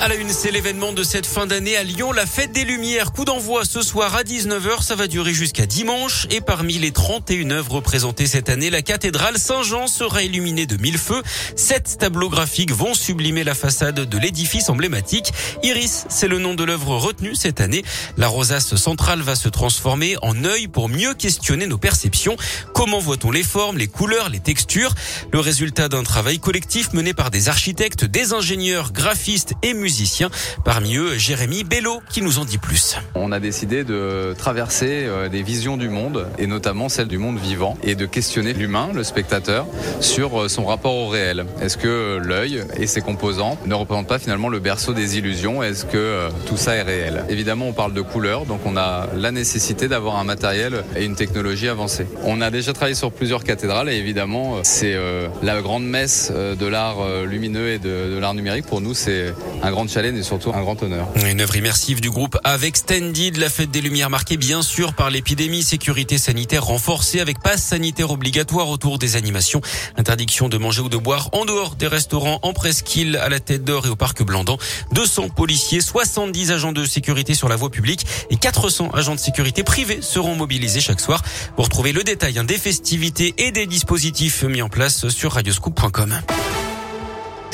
À la une, c'est l'événement de cette fin d'année à Lyon, la fête des Lumières. Coup d'envoi ce soir à 19h, ça va durer jusqu'à dimanche. Et parmi les 31 œuvres représentées cette année, la cathédrale Saint-Jean sera illuminée de mille feux. Sept tableaux graphiques vont sublimer la façade de l'édifice emblématique. Iris, c'est le nom de l'œuvre retenue cette année. La rosace centrale va se transformer en œil pour mieux questionner nos perceptions. Comment voit-on les formes, les couleurs, les textures? Le résultat d'un travail collectif mené par des architectes, des ingénieurs, graphistes et musiciens Parmi eux, Jérémy Bello qui nous en dit plus. On a décidé de traverser euh, des visions du monde et notamment celle du monde vivant et de questionner l'humain, le spectateur, sur euh, son rapport au réel. Est-ce que l'œil et ses composants ne représentent pas finalement le berceau des illusions? Est-ce que euh, tout ça est réel? Évidemment, on parle de couleurs, donc on a la nécessité d'avoir un matériel et une technologie avancée. On a déjà travaillé sur plusieurs cathédrales et évidemment, c'est la grande messe de l'art lumineux et de, de l'art numérique. Pour nous, c'est un grand challenge et surtout un grand honneur. Une œuvre immersive du groupe avec Extended, la fête des Lumières marquée bien sûr par l'épidémie, sécurité sanitaire renforcée avec passe sanitaire obligatoire autour des animations, interdiction de manger ou de boire en dehors des restaurants en presqu'île, à la Tête d'Or et au Parc Blandan. 200 policiers, 70 agents de sécurité sur la voie publique et 400 agents de sécurité privés seront mobilisés chaque soir. Pour trouver le détail hein, des festivités et des dispositifs mis en place sur radioscoop.com.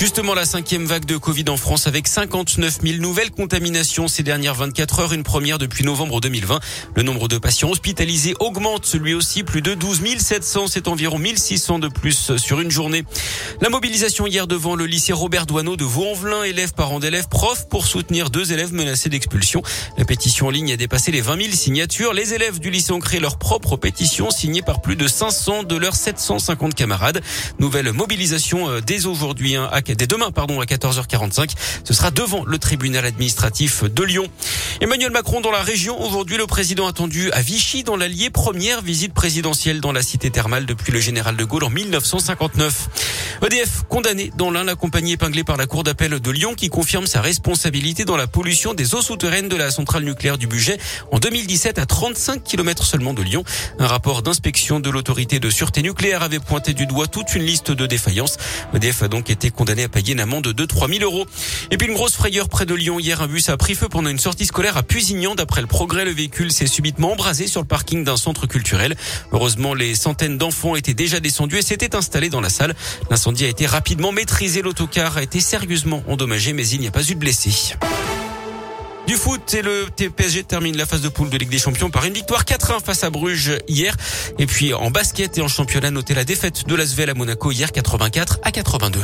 Justement, la cinquième vague de Covid en France avec 59 000 nouvelles contaminations ces dernières 24 heures, une première depuis novembre 2020. Le nombre de patients hospitalisés augmente, lui aussi, plus de 12 700, c'est environ 1600 de plus sur une journée. La mobilisation hier devant le lycée Robert Douaneau de Vaux-en-Velin, élèves, parents d'élèves, profs, pour soutenir deux élèves menacés d'expulsion. La pétition en ligne a dépassé les 20 000 signatures. Les élèves du lycée ont créé leur propre pétition signée par plus de 500 de leurs 750 camarades. Nouvelle mobilisation euh, dès aujourd'hui dès demain, pardon, à 14h45. Ce sera devant le tribunal administratif de Lyon. Emmanuel Macron dans la région. Aujourd'hui, le président attendu à Vichy dans l'Allier. Première visite présidentielle dans la cité thermale depuis le général de Gaulle en 1959. EDF condamné dans l'un, la compagnie épinglée par la Cour d'appel de Lyon qui confirme sa responsabilité dans la pollution des eaux souterraines de la centrale nucléaire du budget en 2017 à 35 km seulement de Lyon. Un rapport d'inspection de l'autorité de sûreté nucléaire avait pointé du doigt toute une liste de défaillances. EDF a donc été condamné à payer une amende de 3 000 euros. Et puis une grosse frayeur près de Lyon. Hier, un bus a pris feu pendant une sortie scolaire à Pusignan. D'après le progrès, le véhicule s'est subitement embrasé sur le parking d'un centre culturel. Heureusement, les centaines d'enfants étaient déjà descendus et s'étaient installés dans la salle. L'incendie a été rapidement maîtrisé. L'autocar a été sérieusement endommagé, mais il n'y a pas eu de blessés. Du foot et le PSG termine la phase de poule de Ligue des Champions par une victoire 4-1 face à Bruges hier. Et puis en basket et en championnat, notez la défaite de l'Asvel à Monaco hier 84 à 82.